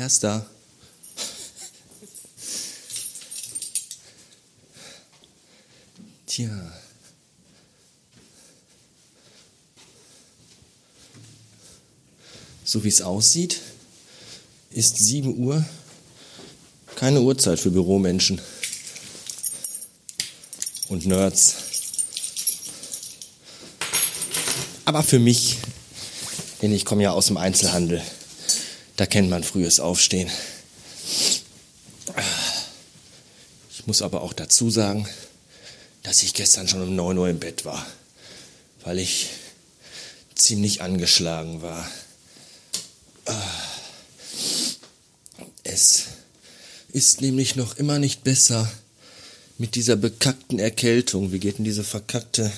Erster. Tja. So wie es aussieht, ist 7 Uhr keine Uhrzeit für Büromenschen und Nerds. Aber für mich, denn ich komme ja aus dem Einzelhandel, da kennt man frühes Aufstehen. Ich muss aber auch dazu sagen, dass ich gestern schon um 9 Uhr im Bett war, weil ich ziemlich angeschlagen war. Es ist nämlich noch immer nicht besser mit dieser bekackten Erkältung. Wie geht denn diese verkackte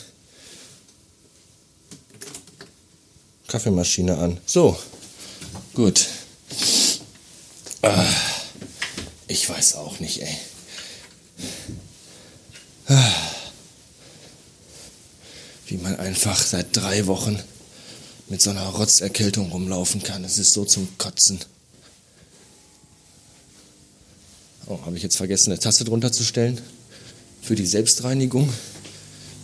Kaffeemaschine an? So, gut. Ich weiß auch nicht, ey. Wie man einfach seit drei Wochen mit so einer Rotzerkältung rumlaufen kann. Es ist so zum Kotzen. Oh, habe ich jetzt vergessen, eine Tasse drunter zu stellen? Für die Selbstreinigung.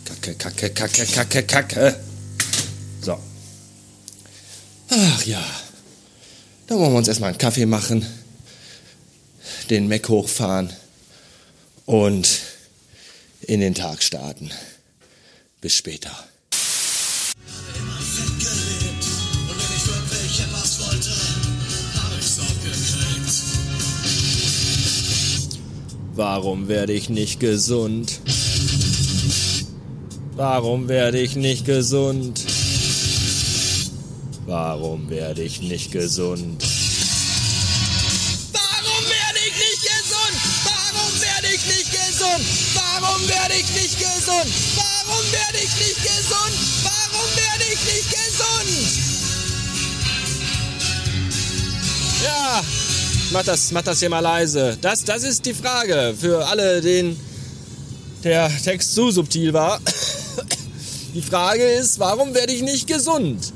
Kacke, kacke, kacke, kacke, kacke. So. Ach ja. Da wollen wir uns erstmal einen Kaffee machen, den Mac hochfahren und in den Tag starten. Bis später. Warum werde ich nicht gesund? Warum werde ich nicht gesund? Warum werde ich nicht gesund? Gesund? Warum werde ich nicht gesund? Warum werde ich nicht gesund? Warum werde ich nicht gesund? Ja, mach das, mach das hier mal leise. Das, das ist die Frage für alle, denen der Text zu subtil war. Die Frage ist, warum werde ich nicht gesund?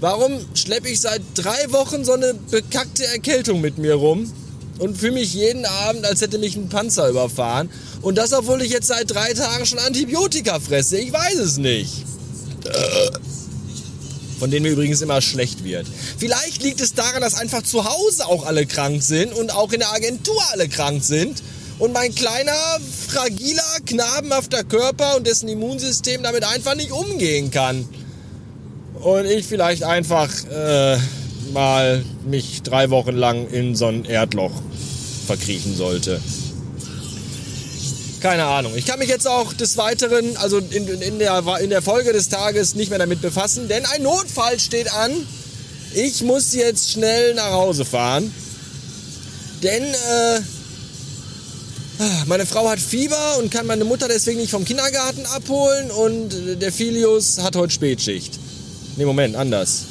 Warum schleppe ich seit drei Wochen so eine bekackte Erkältung mit mir rum und fühle mich jeden Abend, als hätte mich ein Panzer überfahren? Und das, obwohl ich jetzt seit drei Tagen schon Antibiotika fresse. Ich weiß es nicht. Von denen mir übrigens immer schlecht wird. Vielleicht liegt es daran, dass einfach zu Hause auch alle krank sind und auch in der Agentur alle krank sind. Und mein kleiner, fragiler, knabenhafter Körper und dessen Immunsystem damit einfach nicht umgehen kann. Und ich vielleicht einfach äh, mal mich drei Wochen lang in so ein Erdloch verkriechen sollte. Keine Ahnung. Ich kann mich jetzt auch des Weiteren, also in, in, der, in der Folge des Tages nicht mehr damit befassen, denn ein Notfall steht an. Ich muss jetzt schnell nach Hause fahren. Denn äh, meine Frau hat Fieber und kann meine Mutter deswegen nicht vom Kindergarten abholen und der Filius hat heute Spätschicht. Nee, Moment, anders.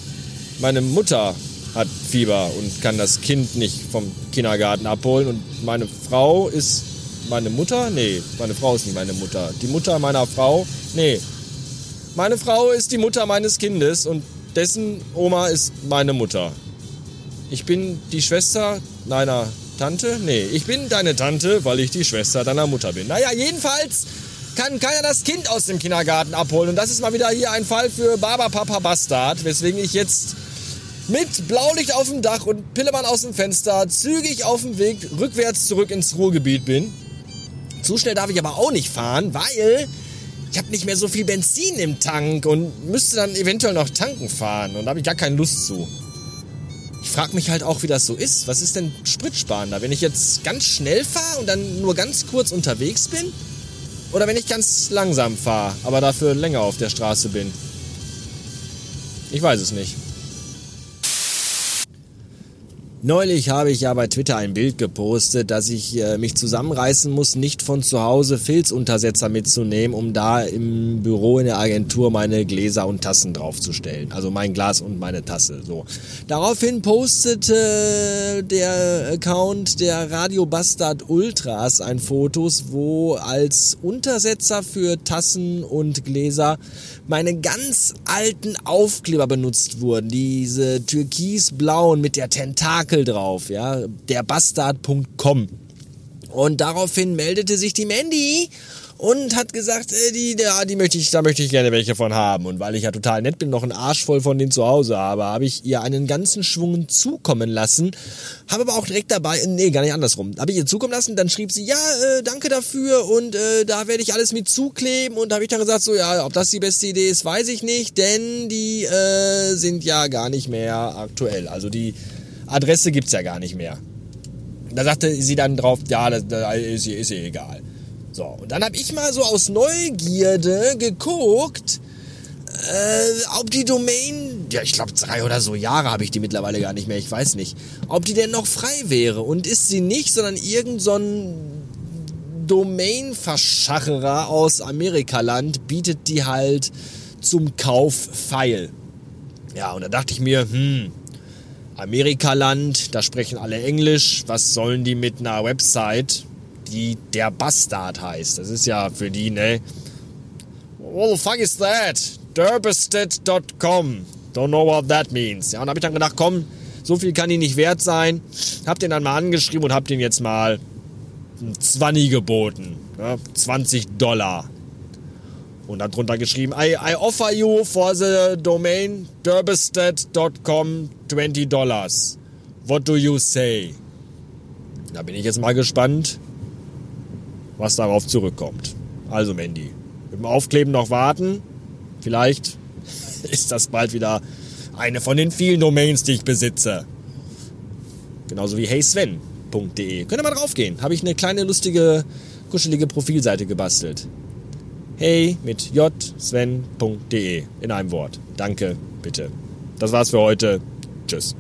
Meine Mutter hat Fieber und kann das Kind nicht vom Kindergarten abholen und meine Frau ist meine Mutter? Nee, meine Frau ist nicht meine Mutter. Die Mutter meiner Frau? Nee. Meine Frau ist die Mutter meines Kindes und dessen Oma ist meine Mutter. Ich bin die Schwester deiner Tante? Nee, ich bin deine Tante, weil ich die Schwester deiner Mutter bin. Naja, jedenfalls kann keiner das Kind aus dem Kindergarten abholen. Und das ist mal wieder hier ein Fall für Baba Papa Bastard, weswegen ich jetzt mit Blaulicht auf dem Dach und Pillemann aus dem Fenster zügig auf dem Weg rückwärts zurück ins Ruhrgebiet bin. Zu schnell darf ich aber auch nicht fahren, weil ich habe nicht mehr so viel Benzin im Tank und müsste dann eventuell noch tanken fahren und da habe ich gar keine Lust zu. Ich frage mich halt auch, wie das so ist. Was ist denn spritsparender? Wenn ich jetzt ganz schnell fahre und dann nur ganz kurz unterwegs bin? Oder wenn ich ganz langsam fahre, aber dafür länger auf der Straße bin? Ich weiß es nicht. Neulich habe ich ja bei Twitter ein Bild gepostet, dass ich äh, mich zusammenreißen muss, nicht von zu Hause Filzuntersetzer mitzunehmen, um da im Büro in der Agentur meine Gläser und Tassen draufzustellen. Also mein Glas und meine Tasse. So. Daraufhin postete der Account der Radio Bastard Ultras ein Fotos, wo als Untersetzer für Tassen und Gläser meine ganz alten Aufkleber benutzt wurden. Diese türkisblauen mit der Tentakel Orakel drauf, ja, derbastard.com. Und daraufhin meldete sich die Mandy und hat gesagt, äh, die, ja, die möchte ich, da möchte ich gerne welche von haben. Und weil ich ja total nett bin, noch einen Arsch voll von denen zu Hause habe, habe ich ihr einen ganzen Schwung zukommen lassen. Habe aber auch direkt dabei, nee, gar nicht andersrum. Habe ich ihr zukommen lassen, dann schrieb sie, ja, äh, danke dafür und äh, da werde ich alles mit zukleben. Und da habe ich dann gesagt, so, ja, ob das die beste Idee ist, weiß ich nicht, denn die äh, sind ja gar nicht mehr aktuell. Also die Adresse gibt's ja gar nicht mehr. Da sagte sie dann drauf, ja, das, das ist, ist ihr egal. So, und dann habe ich mal so aus Neugierde geguckt, äh, ob die Domain, ja, ich glaube drei oder so Jahre habe ich die mittlerweile gar nicht mehr, ich weiß nicht, ob die denn noch frei wäre. Und ist sie nicht, sondern irgend so ein Domain-Verschacherer aus Amerikaland bietet die halt zum Kauf feil. Ja, und da dachte ich mir, hm, Amerikaland, da sprechen alle Englisch, was sollen die mit einer Website, die der Bastard heißt? Das ist ja für die, ne? What the fuck is that? Derbested.com. Don't know what that means. Ja, und habe ich dann gedacht, komm, so viel kann die nicht wert sein. Hab den dann mal angeschrieben und hab den jetzt mal ein 20 geboten. Ja, 20 Dollar. Und dann drunter geschrieben, I, I offer you for the domain derbested.com 20 dollars. What do you say? Da bin ich jetzt mal gespannt, was darauf zurückkommt. Also Mandy, mit dem Aufkleben noch warten. Vielleicht ist das bald wieder eine von den vielen Domains, die ich besitze. Genauso wie heysven.de. Könnt ihr mal draufgehen. Habe ich eine kleine lustige, kuschelige Profilseite gebastelt. Hey mit jsven.de in einem Wort. Danke, bitte. Das war's für heute. Tschüss.